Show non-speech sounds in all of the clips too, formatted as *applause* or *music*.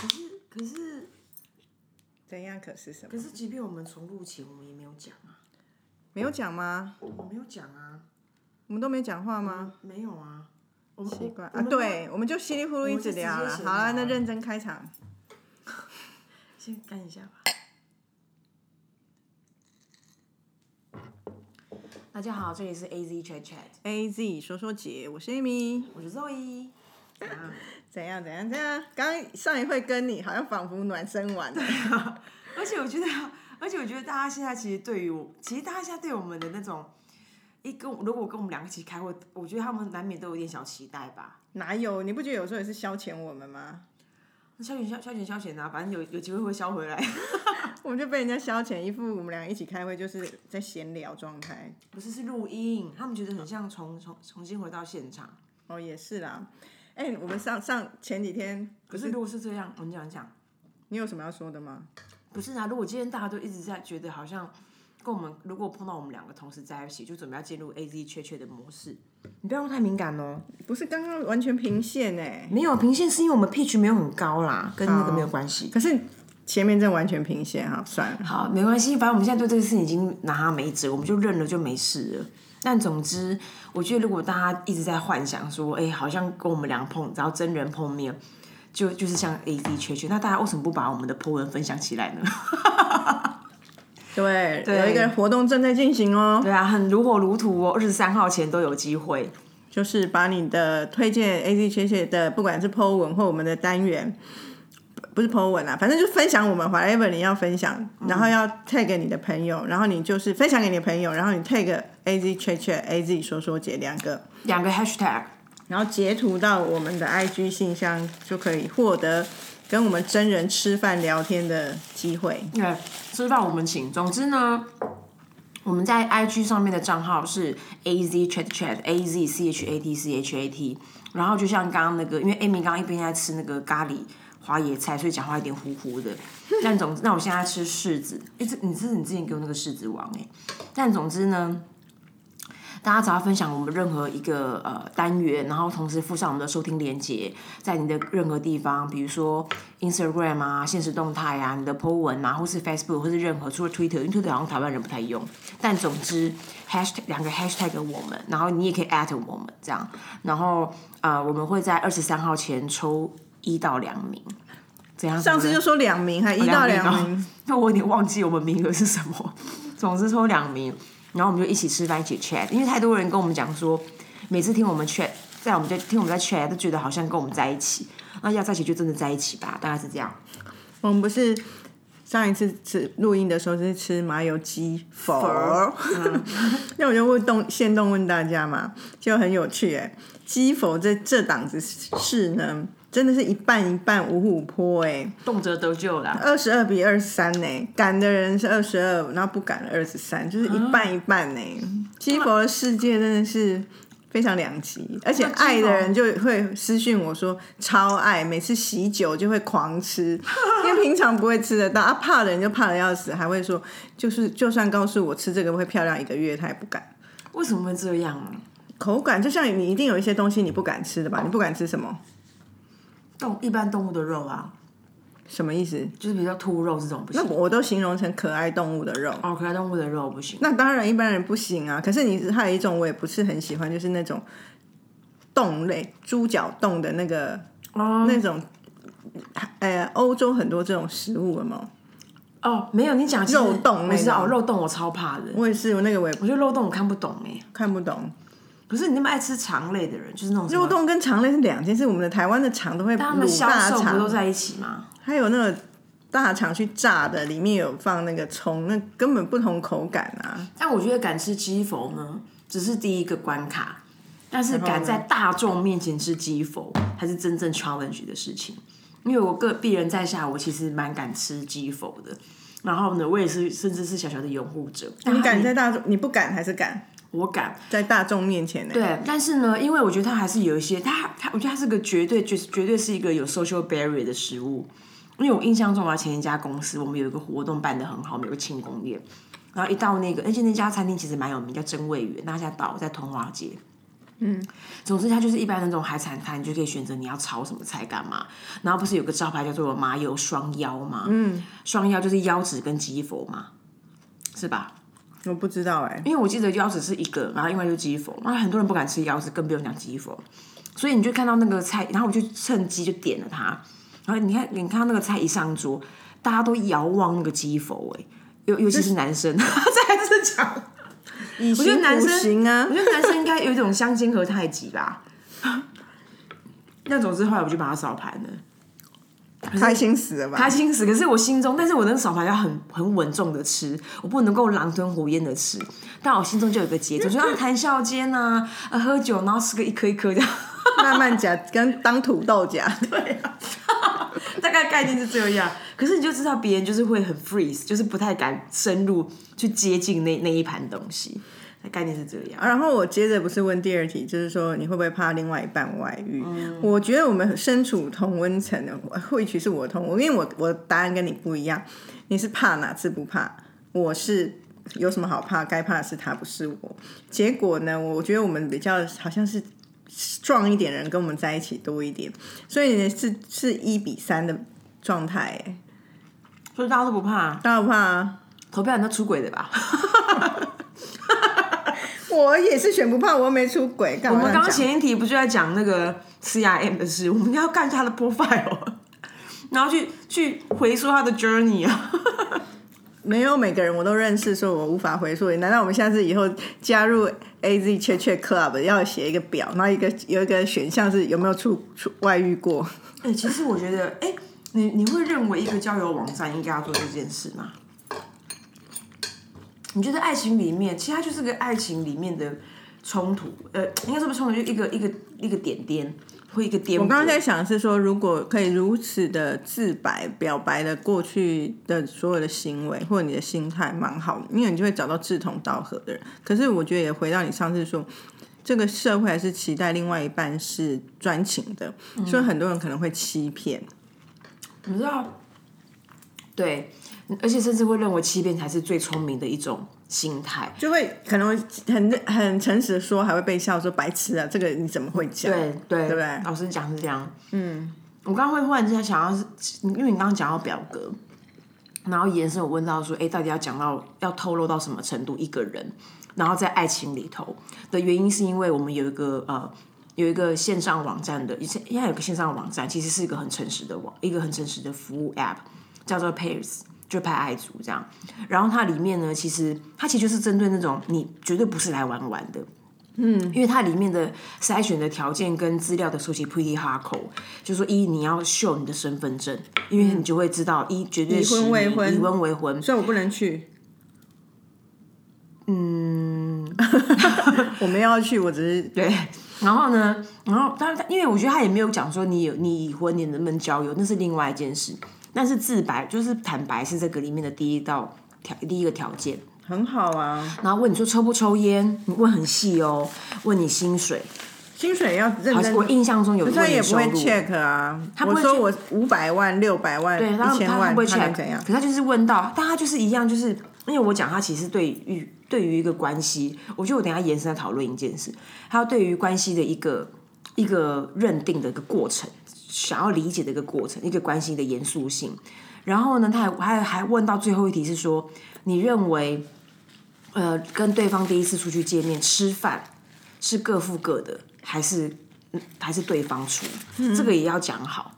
可是可是怎样？可是什么？可是，即便我们重录起，我们也没有讲啊，没有讲吗？我没有讲啊，我们都没讲话吗？没有啊，我们奇怪啊！对，我们就稀里糊涂一直聊了。好了，那认真开场。*laughs* 先干一下吧。大家好，这里是 A Z Chat Chat，A Z 说说姐，我是 Amy。我是 Zoe。啊 *laughs* 怎样怎样怎样？刚刚上一回跟你好像仿佛暖身完了。而且我觉得，而且我觉得大家现在其实对于我，其实大家现在对我们的那种，一跟我如果跟我们两个一起开会，我觉得他们难免都有点小期待吧。哪有？你不觉得有时候也是消遣我们吗？消遣消消遣消遣啊，反正有有机会会消回来。*laughs* 我们就被人家消遣，一副我们俩一起开会就是在闲聊状态。不是是录音，他们觉得很像重重重新回到现场。哦，也是啦。哎、我们上上前几天可是如果是这样，我们讲讲，你有什么要说的吗？不是啊，如果今天大家都一直在觉得好像跟我们，如果碰到我们两个同时在一起，就准备要进入 A Z 确确的模式，你不要太敏感哦。不是刚刚完全平线哎、没有平线是因为我们 pitch 没有很高啦，跟那个没有关系。可是前面真的完全平线哈，算了。好，没关系，反正我们现在对这个事情已经拿他没辙，我们就认了就没事了。但总之，我觉得如果大家一直在幻想说，哎、好像跟我们俩碰，然后真人碰面，就就是像 A D 缺缺，那大家为什么不把我们的 po 文分享起来呢？*laughs* 对，对有一个活动正在进行哦，对啊，很如火如荼哦，二十三号前都有机会。就是把你的推荐 A Z 切切的，不管是 Po 文或我们的单元，不不是 Po 文啊，反正就分享我们 whatever 你要分享，然后要 tag 你的朋友，然后你就是分享给你的朋友，然后你 tag A Z 切切 A Z 说说姐两个，两个 hashtag，然后截图到我们的 IG 信箱，就可以获得跟我们真人吃饭聊天的机会。对，吃饭我们请。总之呢，我们在 IG 上面的账号是 A Z Chat Chat A Z C H A T C H A T，然后就像刚刚那个，因为 Amy 刚刚一边在吃那个咖喱花椰菜，所以讲话有点糊糊的。但总之，那我现在吃柿子，哎、这你这是你之前给我那个柿子王哎、但总之呢。大家只要分享我们任何一个呃单元，然后同时附上我们的收听连接，在你的任何地方，比如说 Instagram 啊、现实动态啊、你的 po 文啊，或是 Facebook 或是任何除了 Twitter，因为 Twitter 好像台湾人不太用，但总之 hashtag 两个 hashtag 我们，然后你也可以 at 我们这样，然后呃我们会在二十三号前抽一到两名，怎样？上次就说两名，还一到两名，*laughs* 那我有点忘记我们名额是什么，总之抽两名，然后我们就一起吃饭，一起 chat。因为太多人跟我们讲说，每次听我们 chat，在我们在听我们在 chat，都觉得好像跟我们在一起。那要在一起就真的在一起吧，大概是这样。我们不是上一次吃录音的时候是吃麻油鸡否？那我就问动现动问大家嘛，就很有趣哎。鸡否这这档子事呢，真的是一半一半五五坡哎，动辄得救啦。二十二比二十三呢，敢的人是二十二，然后不敢的二十三，就是一半一半呢。鸡佛的世界真的是。非常两极，而且爱的人就会私讯我说超爱，每次喜酒就会狂吃，*laughs* 因为平常不会吃得到啊。怕的人就怕的要死，还会说就是就算告诉我吃这个会漂亮一个月，他也不敢。为什么会这样啊？口感就像你一定有一些东西你不敢吃的吧？你不敢吃什么？动一般动物的肉啊，什么意思？就是比较兔肉这种不行那。我都形容成可爱动物的肉。哦，可爱动物的肉不行。那当然一般人不行啊。可是你还有一种我也不是很喜欢，就是那种冻类猪脚冻的那个哦那种，呃，欧洲很多这种食物有没有？哦，没有，你讲肉冻那我知道哦肉冻我超怕的，我也是，我那个我也我觉得肉冻我看不懂哎。看不懂。可是你那么爱吃肠类的人，就是那种肉冻跟肠类是两件事。我们的台湾的肠都会大肠，都在一起吗？还有那个大肠去炸的，里面有放那个葱，那根本不同口感啊。但我觉得敢吃鸡否呢，只是第一个关卡，但是敢在大众面前吃鸡否，才是真正 challenge 的事情。因为我个鄙人在下，我其实蛮敢吃鸡否的。然后呢，我也是，甚至是小小的拥护者。你敢在大众，你不敢还是敢我敢，在大众面前呢？对，但是呢，因为我觉得它还是有一些，它它，我觉得它是个绝对绝绝对是一个有 social barrier 的食物。因为我印象中啊，前一家公司我们有一个活动办的很好，我们有个庆功宴，然后一到那个，而且那家餐厅其实蛮有名，叫真味园，那家岛在通化街。嗯，总之它就是一般那种海产摊，你就可以选择你要炒什么菜干嘛。然后不是有个招牌叫做麻油双腰吗？嗯，双腰就是腰子跟鸡佛嘛，是吧？我不知道哎、因为我记得腰子是一个，然后另外就是鸡佛，然后很多人不敢吃腰子，更不用讲鸡佛，所以你就看到那个菜，然后我就趁机就点了它，然后你看你看到那个菜一上桌，大家都遥望那个鸡佛哎、尤尤其是男生，*laughs* 这还是讲，以我觉得男生形啊。我，觉得男生应该有一种相煎何太急吧。*laughs* 那总之后来我就把它扫盘了。开心死了吧？开心死！可是我心中，但是我那个扫盘要很很稳重的吃，我不能够狼吞虎咽的吃。但我心中就有个节奏，*laughs* 就啊谈笑间啊，啊喝酒，然后吃个一颗一颗这样，*laughs* 慢慢夹，跟当土豆夹。*laughs* 对大概概念是这样。可是你就知道别人就是会很 freeze，就是不太敢深入去接近那那一盘东西。概念是这样。然后我接着不是问第二题，就是说你会不会怕另外一半外遇？我觉得我们身处同温层的，或许是我同我，因为我我的答案跟你不一样。你是怕哪次不怕？我是有什么好怕？该怕的是他，不是我。结果呢，我觉得我们比较好像是壮一点人跟我们在一起多一点，所以呢是是一比三的状态。哎，所以大家都不怕，大家不怕啊。投票人都出轨的吧？*laughs* 我也是选不怕，我又没出轨。干我们刚刚前一题不就在讲那个 CRM 的事？我们要干他的 profile，*laughs* 然后去去回溯他的 journey 啊。*laughs* 没有每个人我都认识，所以我无法回溯。难道我们下次以后加入 AZ Chat Chat Club 要写一个表，然后一个有一个选项是有没有出出外遇过？哎、其实我觉得，哎、你你会认为一个交友网站应该要做这件事吗？你觉得爱情里面，其实它就是个爱情里面的冲突，呃，应该是不是冲突，就一个一个一个点点或一个点。我刚刚在想是说，如果可以如此的自白表白了过去的所有的行为或者你的心态，蛮好的，因为你就会找到志同道合的人。可是我觉得也回到你上次说。这个社会还是期待另外一半是专情的，所以很多人可能会欺骗。你知道，对，而且甚至会认为欺骗才是最聪明的一种心态。就会可能会很很诚实的说，还会被笑说白痴啊，这个你怎么会讲？对对，对不对老师讲是这样。嗯，我刚刚会忽然之间想要是，因为你刚刚讲到表格，然后延伸我问到说，哎，到底要讲到要透露到什么程度一个人，然后在爱情里头的原因，是因为我们有一个呃。有一个线上网站的，以前现在有个线上网站，其实是一个很诚实的网，一个很诚实的服务 App，叫做 Pairs，就拍爱族这样。然后它里面呢，其实它其实就是针对那种你绝对不是来玩玩的，嗯，因为它里面的筛选的条件跟资料的收集 pretty hardcore，就是说一你要秀你的身份证，因为你就会知道一绝对已婚是未婚已婚未婚，所以我不能去。嗯，*laughs* 我没有要去，我只是对，然后呢，然后当然，因为我觉得他也没有讲说你有你已婚，你能不能交友，那是另外一件事。但是自白就是坦白是这个里面的第一道条第一个条件。很好啊。然后问你说抽不抽烟，你问很细哦，问你薪水，薪水要认真，我印象中有他也不会 check 啊。他不会说我五百万、六百万、对，他一千万，他不会 check 怎样？可他就是问到，但他就是一样，就是因为我讲他其实对于对于一个关系，我觉得我等下延伸来讨论一件事，还有对于关系的一个一个认定的一个过程，想要理解的一个过程，一个关系的严肃性。然后呢，他还还还问到最后一题是说，你认为，呃，跟对方第一次出去见面吃饭是各付各的，还是嗯还是对方出？这个也要讲好。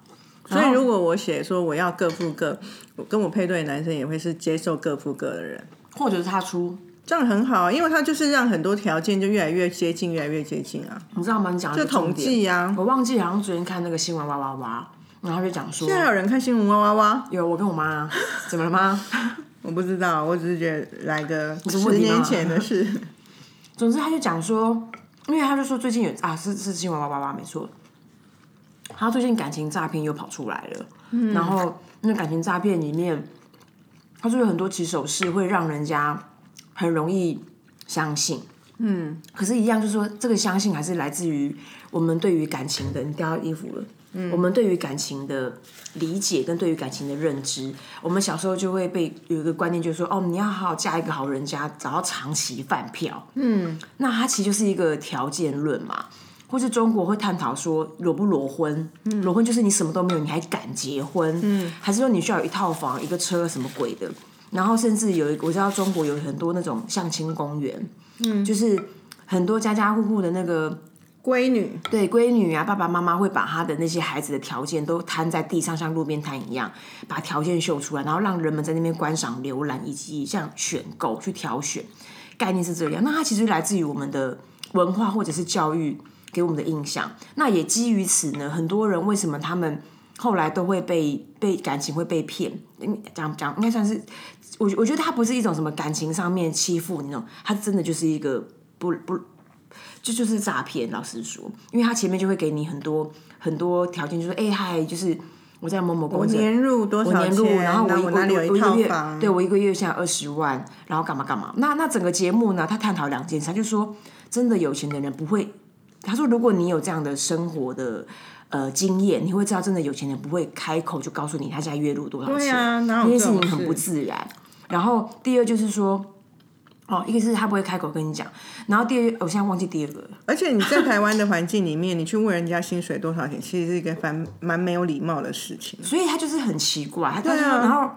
所以如果我写说我要各付各，我跟我配对的男生也会是接受各付各的人，或者是他出，这样很好啊，因为他就是让很多条件就越来越接近，越来越接近啊。你知道吗？你讲的就统计啊，我忘记好像昨天看那个新闻哇哇哇，然后就讲说现在还有人看新闻哇哇哇，有我跟我妈 *laughs* 怎么了吗？我不知道，我只是觉得来个十年前的事。*laughs* 总之他就讲说，因为他就说最近有啊是是新闻哇哇哇没错，他最近感情诈骗又跑出来了，然后那感情诈骗里面，他就有很多起手式会让人家很容易相信。嗯，可是，一样就是说，这个相信还是来自于我们对于感情的。你掉到衣服了，嗯我们对于感情的理解跟对于感情的认知，我们小时候就会被有一个观念，就是说，哦，你要好好嫁一个好人家，找到长期饭票。嗯，那它其实就是一个条件论嘛。或是中国会探讨说裸不裸婚，裸婚就是你什么都没有，你还敢结婚？嗯，还是说你需要有一套房、一个车什么鬼的？然后甚至有一个，我知道中国有很多那种相亲公园，嗯，就是很多家家户户的那个闺女，对闺女啊，爸爸妈妈会把他的那些孩子的条件都摊在地上，像路边摊一样，把条件秀出来，然后让人们在那边观赏、浏览以及像选购去挑选，概念是这样。那它其实来自于我们的文化或者是教育。给我们的印象，那也基于此呢，很多人为什么他们后来都会被被感情会被骗？讲讲应该算是我我觉得他不是一种什么感情上面欺负那种，他真的就是一个不不就就是诈骗。老实说，因为他前面就会给你很多很多条件，就说哎嗨，就是我在某某公司年入多少年入，然后我我哪里有一套房，对我一个月现在二十万，然后干嘛干嘛。那那整个节目呢，他探讨两件事，他就说真的有钱的人不会。他说：“如果你有这样的生活的呃经验，你会知道，真的有钱人不会开口就告诉你他现在月入多少钱。对啊，这件事情很不自然。然后第二就是说，哦，一个是他不会开口跟你讲。然后第二，我现在忘记第二个。而且你在台湾的环境里面，你去问人家薪水多少钱，其实是一个蛮蛮没有礼貌的事情。所以他就是很奇怪。对啊，然后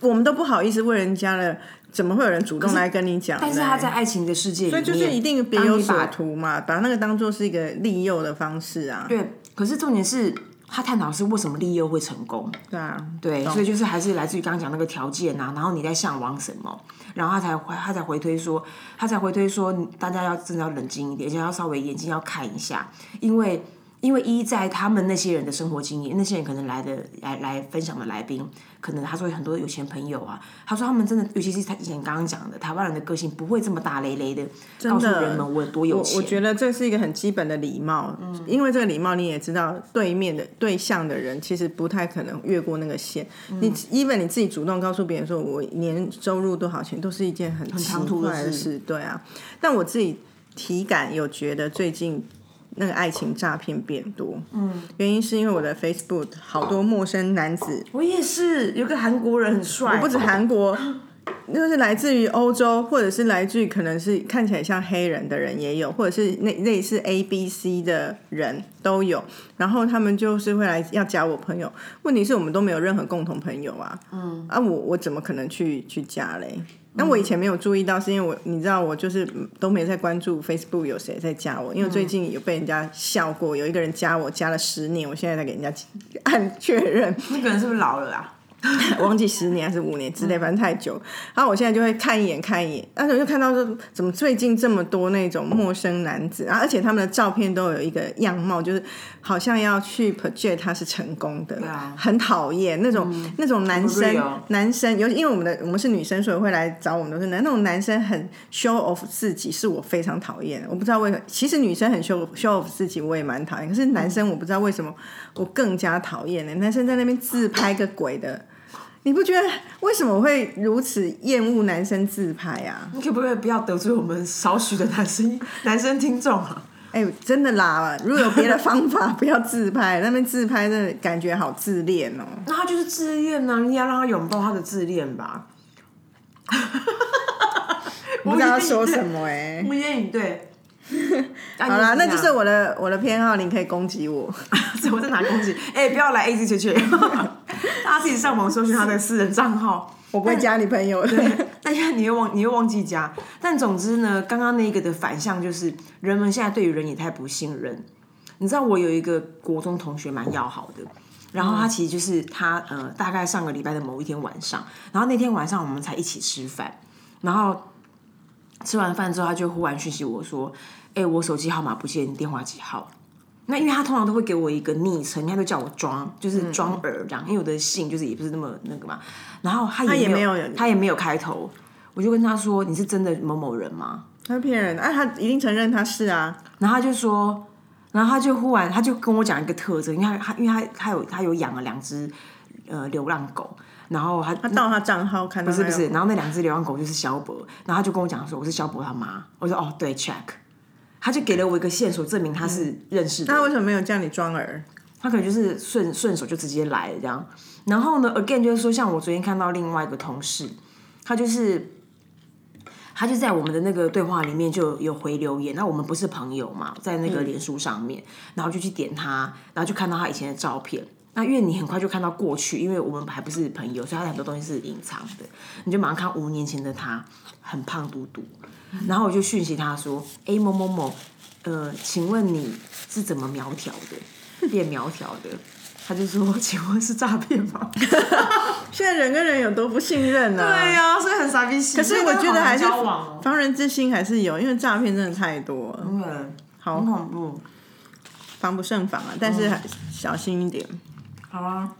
我们都不好意思问人家了。”怎么会有人主动来跟你讲？但是他在爱情的世界里面，所以就是一定别有所图嘛，把那个当做是一个利诱的方式啊。对，可是重点是他探讨是为什么利诱会成功。对啊，对，所以就是还是来自于刚刚讲那个条件啊，然后你在向往什么，然后他才他才回推说，他才回推说，大家要真的要冷静一点，而且要稍微眼睛要看一下，因为。因为一在他们那些人的生活经验，那些人可能来的来来分享的来宾，可能他说很多有钱朋友啊，他说他们真的，尤其是他以前刚刚讲的台湾人的个性不会这么大咧咧的告诉人们我有多有钱。我觉得这是一个很基本的礼貌，因为这个礼貌你也知道，对面的对象的人其实不太可能越过那个线。你 even 你自己主动告诉别人说我年收入多少钱，都是一件很唐突的事。对啊，但我自己体感有觉得最近。那个爱情诈骗变多，嗯，原因是因为我的 Facebook 好多陌生男子，我也是，有个韩国人很帅，我不止韩国，就是来自于欧洲，或者是来自于可能是看起来像黑人的人也有，或者是那类似 A B C 的人都有，然后他们就是会来要加我朋友，问题是我们都没有任何共同朋友啊，嗯，啊我我怎么可能去去加嘞？那我以前没有注意到，是因为我你知道我就是都没在关注 Facebook 有谁在加我，因为最近有被人家笑过，有一个人加我加了十年，我现在在给人家按确认，那个人是不是老了啊？*laughs* 忘记十年还是五年之类，反正太久。然后我现在就会看一眼看一眼，但是我就看到说，怎么最近这么多那种陌生男子啊？而且他们的照片都有一个样貌，就是好像要去 project 他是成功的，很讨厌那种那种男生男生，尤其因为我们的我们是女生，所以会来找我们都是男那种男生很 show off 自己，是我非常讨厌。我不知道为什么，其实女生很 show show off 自己，我也蛮讨厌。可是男生我不知道为什么我更加讨厌呢？男生在那边自拍个鬼的。你不觉得为什么我会如此厌恶男生自拍啊？你可不可以不要得罪我们少许的男生男生听众啊？哎，真的啦！如果有别的方法，不要自拍，那边自拍的感觉好自恋哦。*laughs* 那他就是自恋呢，你要让他拥抱他的自恋吧。*laughs* 不知道说什么哎，无言以对。*laughs* 好啦，那就是我的我的偏好，你可以攻击我。我在哪攻击？哎，不要来 A Z 圈圈，大家自己上网搜寻他的私人账号，我不会加你朋友。对，但是你又忘，你又忘记加。但总之呢，刚刚那个的反向就是，人们现在对于人也太不信任。你知道，我有一个国中同学蛮要好的，然后他其实就是他呃，大概上个礼拜的某一天晚上，然后那天晚上我们才一起吃饭，然后吃完饭之后，他就忽然讯息我说。哎，我手机号码不见，电话几号？那因为他通常都会给我一个昵称，他都叫我庄，就是庄儿这样。因为我的姓就是也不是那么那个嘛。然后他也没有，他也没有开头。我就跟他说：“你是真的某某人吗？”他骗人，哎，他一定承认他是啊。然后他就说，然后他就忽然他就跟我讲一个特征，因为他因为他他有他有养了两只呃流浪狗，然后他他到他账号看不是不是，然后那两只流浪狗就是肖博，然后他就跟我讲说我是肖博他妈，我说哦对，check。他就给了我一个线索，证明他是认识的。那为什么没有叫你装儿？他可能就是顺顺手就直接来了这样。然后呢，again 就是说，像我昨天看到另外一个同事，他就是他就在我们的那个对话里面就有回留言，那我们不是朋友嘛，在那个脸书上面，然后就去点他，然后就看到他以前的照片。那因为你很快就看到过去，因为我们还不是朋友，所以他很多东西是隐藏的，你就马上看五年前的他，很胖嘟嘟。然后我就讯息他说：“哎，某某某，呃，请问你是怎么苗条的，变苗条的？”他就说：“请问是诈骗吗？” *laughs* 现在人跟人有多不信任呢、*laughs* 对呀、所以很傻逼。可可是我觉得还是防人之心还是有，因为诈骗真的太多了，对，好恐怖。防不胜防啊。但是还小心一点。好啊，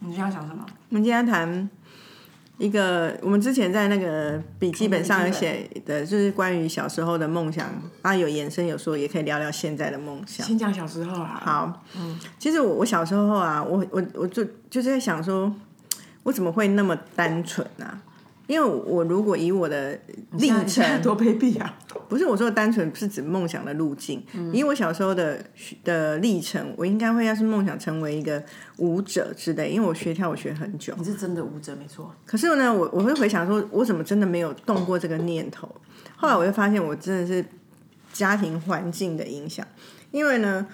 你今天要讲什么？我们今天谈一个，我们之前在那个笔记本上有写的，就是关于小时候的梦想啊，有延伸有说，也可以聊聊现在的梦想。先讲小时候啊。好，嗯其实我我小时候啊，我我我就就是在想说，我怎么会那么单纯啊？因为我如果以我的历程，多卑鄙啊！不是我说的单纯，是指梦想的路径。以我小时候的的历程，我应该会要是梦想成为一个舞者之类，因为我学跳舞学很久。你是真的舞者，没错。可是呢，我我会回想说，我怎么真的没有动过这个念头？后来我就发现，我真的是家庭环境的影响，因为呢，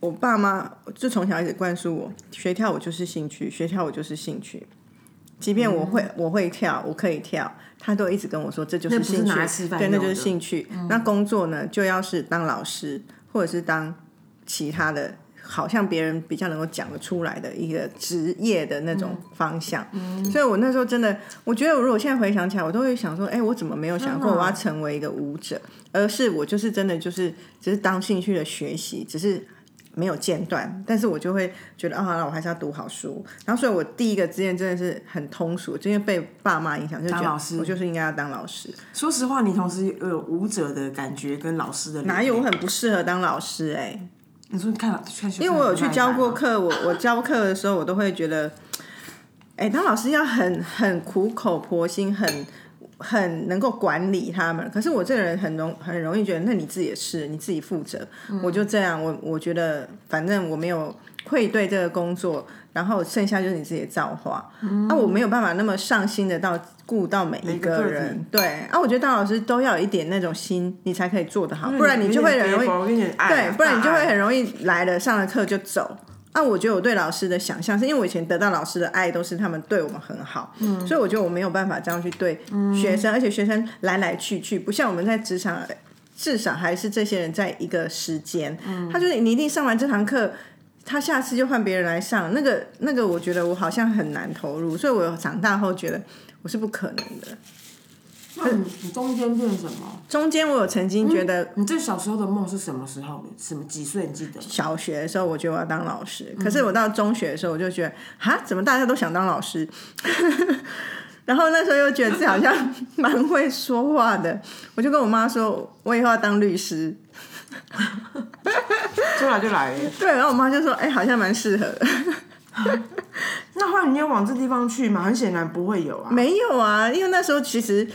我爸妈就从小一直灌输我，学跳舞就是兴趣，学跳舞就是兴趣。即便我会、我会跳，我可以跳，他都一直跟我说这就是兴趣。对，那就是兴趣。那工作呢，就要是当老师，或者是当其他的，好像别人比较能够讲得出来的一个职业的那种方向。所以我那时候真的，我觉得如果现在回想起来，我都会想说，哎、我怎么没有想过我要成为一个舞者，而是我就是真的就是只是当兴趣的学习，只是。没有间断，但是我就会觉得啊，那我还是要读好书。然后，所以我第一个志愿真的是很通俗，就因为被爸妈影响，就觉得老师我就是应该要当老师。说实话，你同时有舞者的感觉跟老师的哪有我很不适合当老师哎、你说看看因为我有去教过课，我我教课的时候，我都会觉得，哎、当老师要很很苦口婆心，很很能够管理他们。可是我这个人很容很容易觉得，那你自己的事，你自己负责。我就这样，我我觉得反正我没有愧对这个工作，然后剩下就是你自己的造化。啊，我没有办法那么上心的到顾到每一个人。对啊，我觉得当老师都要有一点那种心，你才可以做得好，不然你就会很容易。啊对，不然你就会很容易来了上了课就走。啊，我觉得我对老师的想象，是因为我以前得到老师的爱都是他们对我们很好，嗯所以我觉得我没有办法这样去对学生，而且学生来来去去，不像我们在职场，至少还是这些人在一个时间，嗯他就是你一定上完这堂课。他下次就换别人来上，那个那个，我觉得我好像很难投入，所以我长大后觉得我是不可能的。那你你中间变什么？中间我有曾经觉得你最小时候的梦是什么时候的？什么几岁？你记得？小学的时候，我觉得我要当老师，可是我到中学的时候，我就觉得，哈，怎么大家都想当老师？*laughs* 然后那时候又觉得自己好像 *laughs* 蛮会说话的，我就跟我妈说，我以后要当律师。*laughs* 说来就来了。对，然后我妈就说，哎、好像蛮适合的。那后来你要往这地方去嘛？很显然不会有啊。没有啊，因为那时候其实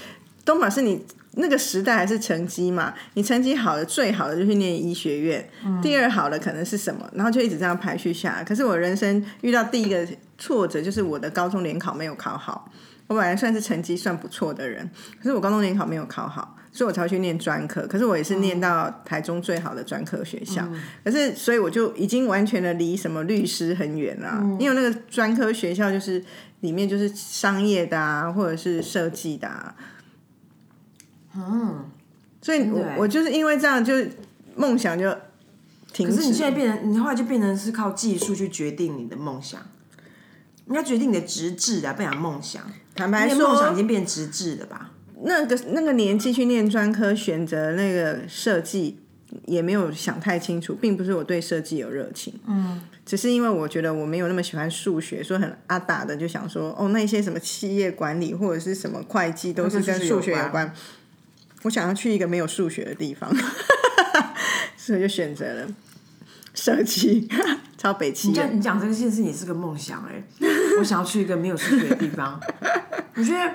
东马是你那个时代还是成绩嘛，你成绩好的最好的就去念医学院，第二好的可能是什么，然后就一直这样排序下来。可是我人生遇到第一个挫折就是我的高中联考没有考好。我本来算是成绩算不错的人，可是我高中联考没有考好，所以我才会去念专科。可是我也是念到台中最好的专科学校，可是所以我就已经完全的离什么律师很远了、因为那个专科学校就是里面就是商业的啊，或者是设计的啊。嗯，所以我我就是因为这样，就梦想就停止。可是你现在变成，你后来就变成是靠技术去决定你的梦想，你要决定你的职志啊，不讲梦想。坦白说梦想已，经变职志了吧？那个那个年纪去念专科，选择那个设计。也没有想太清楚，并不是我对设计有热情，嗯，只是因为我觉得我没有那么喜欢数学，所以很阿打的就想说，哦，那些什么企业管理或者是什么会计都是跟数学有关，我想要去一个没有数学的地方，所以就选择了设计，超北气。你讲你讲这个件事也是个梦想哎、我想要去一个没有数学的地方。*laughs* *laughs* 我觉得，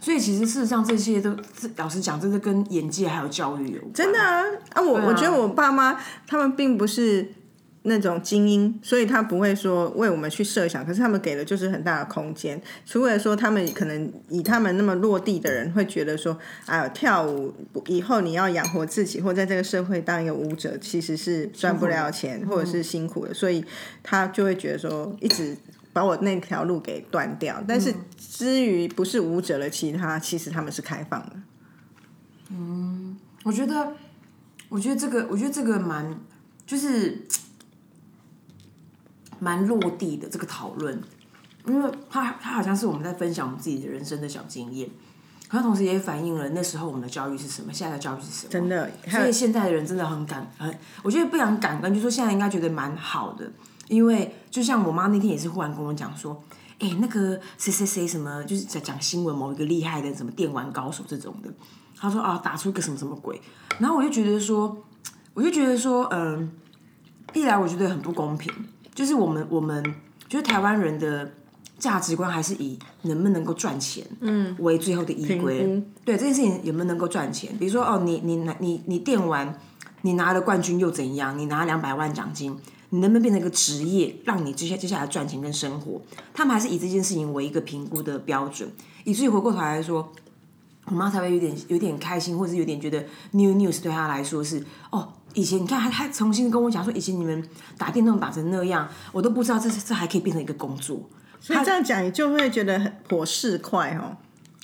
所以其实事实上这些都，老实讲，真的跟眼界还有教育有关。真的啊啊！我、我觉得我爸妈他们并不是那种精英，所以他不会说为我们去设想，可是他们给的就是很大的空间。除了说他们可能以他们那么落地的人会觉得说，哎呦，跳舞以后你要养活自己，或在这个社会当一个舞者，其实是赚不了钱，或者是辛苦的，所以他就会觉得说，一直把我那条路给断掉。但是至于不是舞者的其他，其实他们是开放的。嗯我觉得，我觉得这个，我觉得这个蛮，就是蛮落地的这个讨论，因为他他好像是我们在分享我们自己的人生的小经验，可它同时也反映了那时候我们的教育是什么，现在的教育是什么。真的，所以现在的人真的很感很，我觉得不讲感恩，就说现在应该觉得蛮好的，因为就像我妈那天也是忽然跟我讲说，哎、那个谁谁谁什么，就是在讲新闻某一个厉害的什么电玩高手这种的，他说啊打出个什么什么鬼，然后我就觉得说，我就觉得说，嗯，一来我觉得很不公平，就是我们我们就是台湾人的价值观还是以能不能够赚钱，嗯，为最后的依归。对这件事情有没有能够赚钱？比如说哦，你你拿你你电玩，你拿了冠军又怎样？你拿两百万奖金，你能不能变成一个职业，让你接下接下来赚钱跟生活？他们还是以这件事情为一个评估的标准，以至于回过头来说，我妈才会有点有点开心，或者是有点觉得 new news 对她来说是哦。以前你看，他，他重新跟我讲说，以前你们打电动打成那样，我都不知道这这还可以变成一个工作。所以这样讲，你就会觉得很颇市侩哦。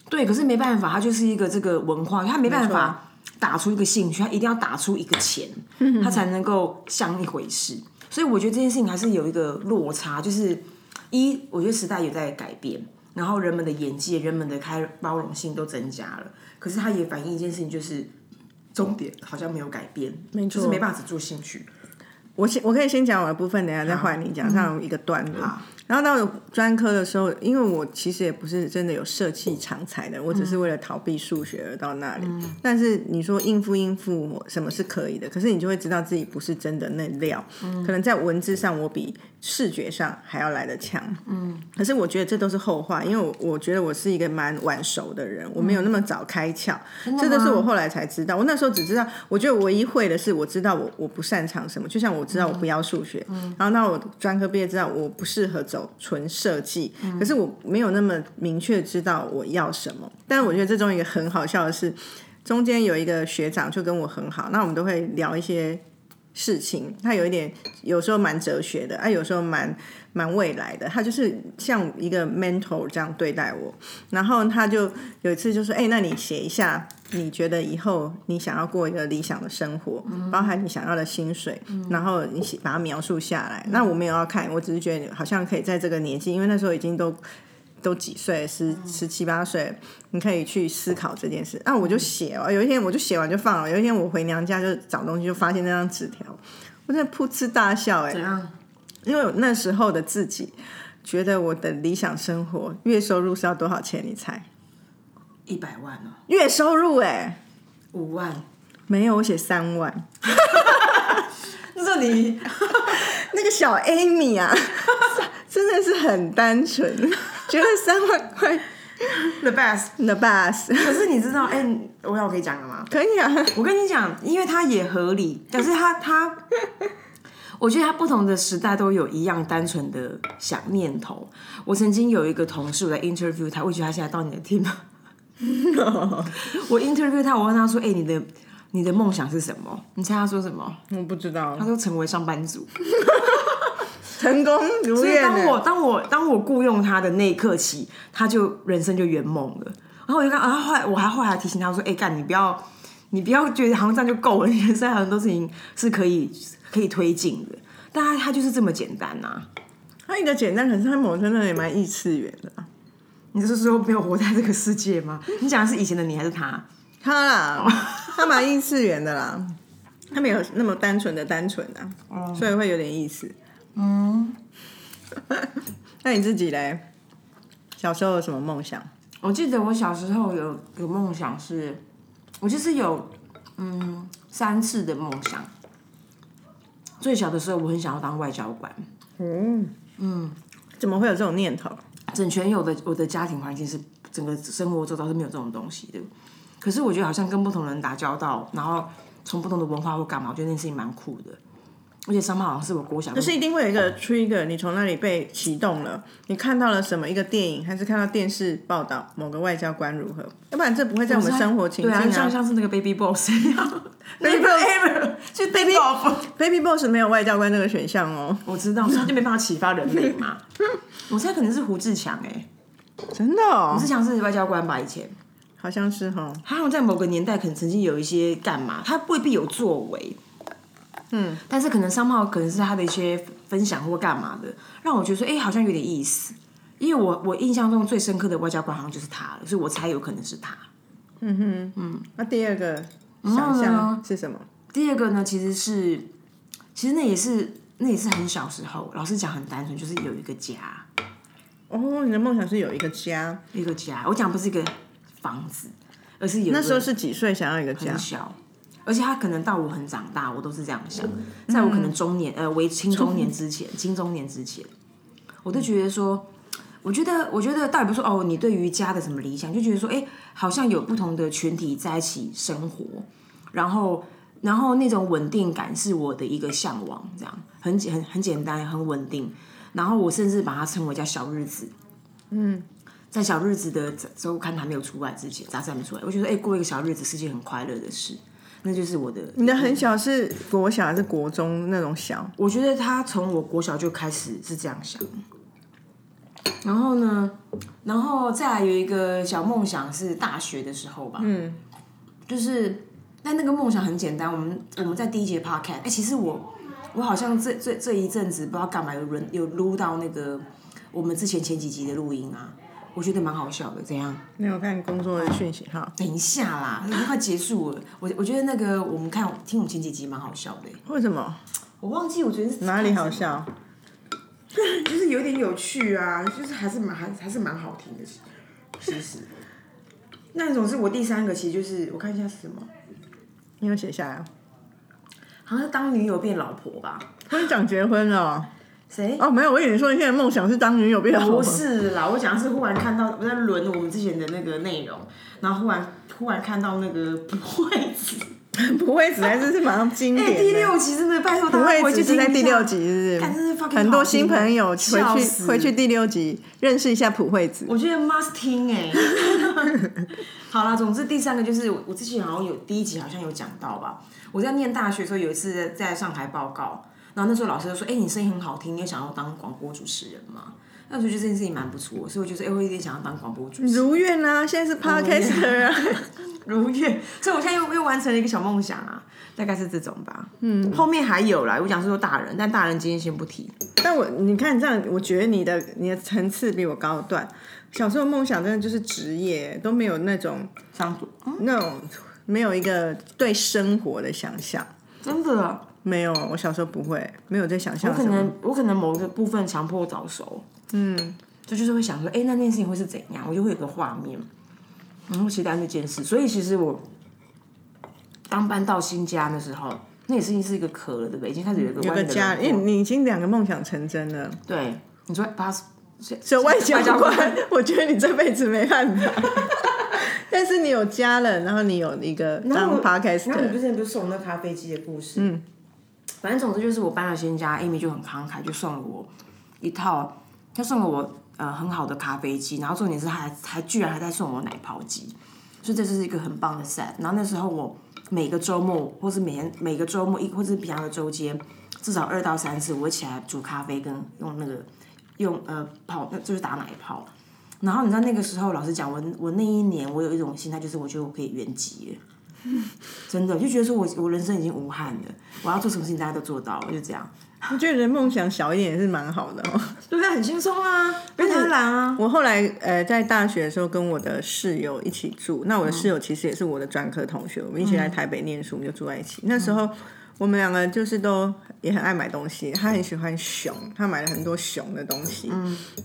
对，可是没办法，他就是一个这个文化，他没办法打出一个兴趣，他一定要打出一个钱，*laughs* 他才能够像一回事。所以我觉得这件事情还是有一个落差，就是一，我觉得时代有在改变，然后人们的眼界、人们的开包容性都增加了，可是它也反映一件事情，就是重点好像没有改变，没就是没办法只做兴趣。我先我可以先讲我的部分，等下再换你讲，上一个段落。然后到了专科的时候，因为我其实也不是真的有设计长才的，我只是为了逃避数学而到那里。但是你说应付应付什么是可以的，可是你就会知道自己不是真的那料。可能在文字上我比视觉上还要来得强。嗯，可是我觉得这都是后话，因为我我觉得我是一个蛮晚熟的人，我没有那么早开窍。这都是我后来才知道。我那时候只知道，我觉得唯一会的是我知道我我不擅长什么，就像我知道我不要数学，然后那我专科毕业知道我不适合走纯设计，可是我没有那么明确知道我要什么。但是我觉得这中一个很好笑的是，中间有一个学长就跟我很好，那我们都会聊一些事情，他有一点有时候蛮哲学的，啊，有时候蛮蛮未来的，他就是像一个 mentor 这样对待我。然后他就有一次就说：“哎、那你写一下，你觉得以后你想要过一个理想的生活，包含你想要的薪水，然后你写把它描述下来。那我没有要看，我只是觉得好像可以在这个年纪，因为那时候已经都。都几岁，十十七八岁，你可以去思考这件事。那我就写哦，有一天我就写完就放了。有一天我回娘家就找东西，就发现那张纸条，我真的噗嗤大笑哎、怎样？因为那时候的自己觉得我的理想生活月收入是要多少钱？你猜？一百万哦，月收入哎、五万？没有，我写三万。那时候你 *laughs* 那个小 Amy 啊，*laughs* 真的是很单纯，觉得三万块 the best。the best，可是你知道，哎、我要可以讲了吗？可以啊。我跟你讲，因为它也合理，可是它它，我觉得它不同的时代都有一样单纯的想念头。我曾经有一个同事，我在 interview 他，我觉得他现在到你的 team，*laughs* 我 interview 他，我问他说：“哎、你的你的梦想是什么？”你猜他说什么？我不知道他，说成为上班族。*laughs* 成功如所以。当我当我当我雇佣他的那一刻起，他就人生就圆梦了。然后我就刚，然后后来我还后来还提醒他说：“哎、干你不要，你不要觉得好像这样就够了，*laughs* 你人生还有很多事情是可以可以推进的。”但他他就是这么简单呐、他一个简单，可是他某程度也蛮异次元的啊。你是说没有活在这个世界吗？*laughs* 你讲的是以前的你还是他？他啦，*laughs* 他蛮异次元的啦，他没有那么单纯的单纯啊，所以会有点意思。嗯，*laughs* 那你自己嘞？小时候有什么梦想？我记得我小时候有有梦想是，我就是有嗯三次的梦想。最小的时候，我很想要当外交官。嗯嗯怎么会有这种念头？整全有的我的家庭环境是整个生活周遭是没有这种东西的。可是我觉得好像跟不同人打交道，然后从不同的文化或干嘛，我觉得那件事情蛮酷的。而且商号好像是我国小就是一定会有一个 trigger，你从那里被启动了，你看到了什么一个电影，还是看到电视报道某个外交官如何，要不然这不会在我们生活情境对啊，像啊。像是那个 Baby Boss 一样 *laughs* Baby Boss 去 Baby Baby Boss 没有外交官这个选项哦，我知道，所以他就没办法启发人类嘛。*laughs* 我猜可能是胡志强哎、真的哦胡志，强是外交官吧？以前好像是哈。他好像在某个年代可能曾经有一些干嘛，他未必有作为，嗯，但是可能商贸可能是他的一些分享或干嘛的，让我觉得说，哎、好像有点意思。因为我我印象中最深刻的外交官好像就是他了，所以我猜有可能是他。嗯哼，嗯那第二个想象是什么？第二个呢，其实是，其实那也是那也是很小时候，老实讲很单纯，就是有一个家，哦，你的梦想是有一个家。一个家。我讲不是一个房子，而是有那时候是几岁想要一个家很？小，而且他可能到我很长大，我都是这样想。在我可能中年呃为青中年之前，青中年之前，我都觉得说，我觉得我觉得倒也不是说哦，你对于家的什么理想，就觉得说，哎，好像有不同的群体在一起生活，然后然后那种稳定感是我的一个向往，这样很简很很简单，很稳定。然后我甚至把它称为叫小日子。嗯，在小日子的周刊还没有出来之前，杂志还没出来，我觉得哎、过一个小日子是件很快乐的事，那就是我的。你的很小是国小还是国中那种小？我觉得他从我国小就开始是这样想，然后呢，然后再来有一个小梦想是大学的时候吧，嗯，就是但那个梦想很简单，我们我们在第一节 podcast，哎、其实我我好像这这这一阵子不知道干嘛有人有录到那个我们之前前几集的录音啊，我觉得蛮好笑的，怎样？没有看工作的讯息哈？等一下啦，已经快结束了，我我觉得那个我们看听我们前几集蛮好笑的、为什么？我忘记我觉得是哪里好笑？*laughs* 就是有点有趣啊，就是还是蛮还还是蛮好听的，其实。那种是我第三个，其实就是我看一下是什么，你有写下来啊？好像是当女友变老婆吧？我你讲结婚了谁？哦？没有，我以为你说你现在梦想是当女友变老婆不。是啦，我讲的是忽然看到我在轮我们之前的那个内容，然后忽然忽然看到那个不会子，*laughs* 不会子还是是蛮经哎、典的。第六集真的拜托大家回去听一下第六集，是不是？很多新朋友回去回去第六集认识一下普惠子。我觉得 must 听哎、*laughs* 好啦，总之第三个就是我我之前好像有第一集好像有讲到吧，我在念大学的时候有一次在上台报告，然后那时候老师就说：“哎、你声音很好听，你也想要当广播主持人吗？”那时候觉得这件事情蛮不错，所以我就说：“哎、我有点想要当广播主持人。如愿啊，现在是 podcaster 啊。*laughs* 如愿，*laughs* 所以我现在又又完成了一个小梦想啊，大概是这种吧。嗯，后面还有啦，我讲是说大人，但大人今天先不提。但我你看这样，我觉得你的你的层次比我高段。小时候梦想真的就是职业，都没有那种上组，嗯，那种没有一个对生活的想象。真的，没有，我小时候不会，没有在想我象我。可能我可能某个部分强迫早熟，嗯，就就是会想说，哎、那件事情会是怎样，我就会有个画面，然后期待那件事。所以其实我刚搬到新家的时候，那也是是一个壳了，对不对？已经开始有一个有个家，因为你已经两个梦想成真了。对，你说把它只有外交交官，我觉得你这辈子没办法。但是你有家了，然后你有一个当然后你 podcaster，之前不是送那咖啡机的故事？嗯，反正总之就是我搬到新家，Amy 就很慷慨，就送了我一套，他送了我呃很好的咖啡机，然后重点是还还居然还在送我奶泡机，所以这就是一个很棒的 set。然后那时候我每个周末或是每天每个周末一或是平常的周间，至少二到三次我会起来煮咖啡跟用那个用呃泡，就是打奶泡。然后你知道那个时候，老实讲，我我那一年我有一种心态，就是我觉得我可以圆寂了，*laughs* 真的就觉得说我我人生已经无憾了，我要做什么事情大家都做到了，就这样，我觉得人梦想小一点也是蛮好的哦。*laughs* 对不对？很轻松啊，非常懒啊。我后来呃在大学的时候跟我的室友一起住，那我的室友其实也是我的专科同学，我们一起来台北念书，我们就住在一起。那时候我们两个就是都也很爱买东西，他很喜欢熊，他买了很多熊的东西，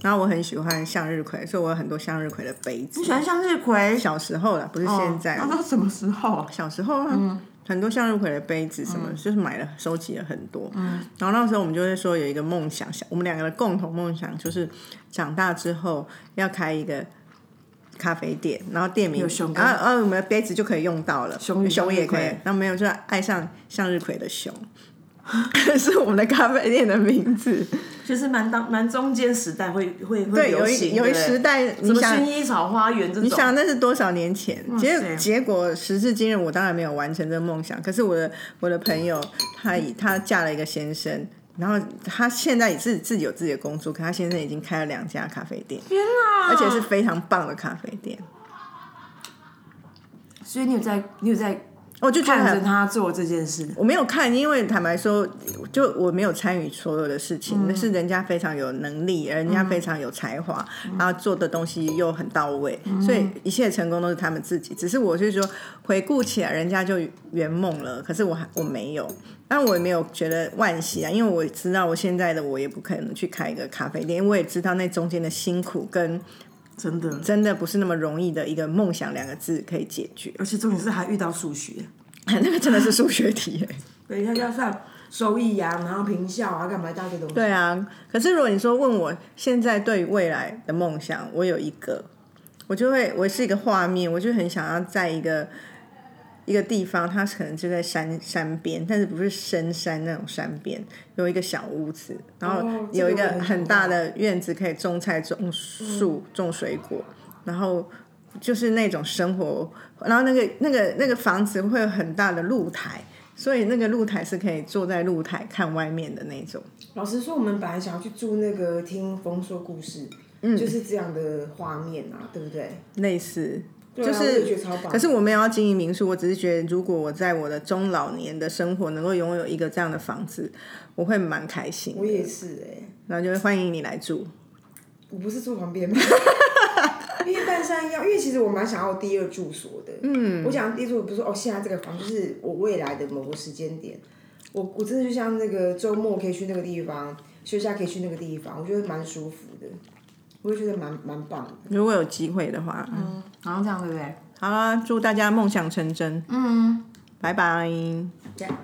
然后我很喜欢向日葵，所以我有很多向日葵的杯子。你喜欢向日葵，小时候啦，不是现在。那到什么时候？小时候啊，很多向日葵的杯子什么，就是买了收集了很多。然后那时候我们就会说有一个梦想，想我们两个的共同梦想就是长大之后要开一个咖啡店，然后店名，熊然后然后我们的杯子就可以用到了，熊熊也可以。然后没有，就是爱上向日葵的熊。*laughs* 是我们的咖啡店的名字。就是蛮当蛮中间时代会会会对，有一有一时代，你想薰衣草花园这种，你想那是多少年前？结结果时至今日，我当然没有完成这个梦想。可是我的我的朋友，她以她嫁了一个先生，然后他现在也是自己有自己的工作，可他先生已经开了两家咖啡店，天哪！而且是非常棒的咖啡店。所以你有在你有在我就看着他做这件事，我没有看，因为坦白说，就我没有参与所有的事情，那、是人家非常有能力，人家非常有才华，然后做的东西又很到位，所以一切成功都是他们自己。只是我就是说，回顾起来，人家就圆梦了，可是我还我没有，但我也没有觉得惋惜啊，因为我知道我现在的我也不可能去开一个咖啡店，因为我也知道那中间的辛苦跟真的，真的不是那么容易的一个梦想两个字可以解决，而且重点是还遇到数学，*laughs* 那个真的是数学题、等一下要算收益啊，然后平效啊，干嘛一大堆东西。对啊，可是如果你说问我现在对于未来的梦想，我有一个，我就会我是一个画面，我就很想要在一个一个地方，它可能就在山山边，但是不是深山那种山边，有一个小屋子，然后哦有一个很大的院子可以种菜、种树、种水果，然后就是那种生活，然后那个那个那个房子会有很大的露台。所以那个露台是可以坐在露台看外面的那种，老实说，我们本来想要去住那个听风说故事，嗯，就是这样的画面啊，对不对？类似，对啊就是可是我没有要经营民宿，我只是觉得，如果我在我的中老年的生活能够拥有一个这样的房子，我会蛮开心。我也是哎、然后就会欢迎你来住。我不是住旁边吗？*laughs* 因为半山腰，因为其实我蛮想要第二住所的。嗯，我想第一住所不是说哦，现在这个房就是我未来的某个时间点，我我真的就像那个周末可以去那个地方，休假可以去那个地方，我觉得蛮舒服的，我会觉得蛮蛮棒的。如果有机会的话，嗯，然后这样对不对？好啦，祝大家梦想成真。嗯，拜拜。这样。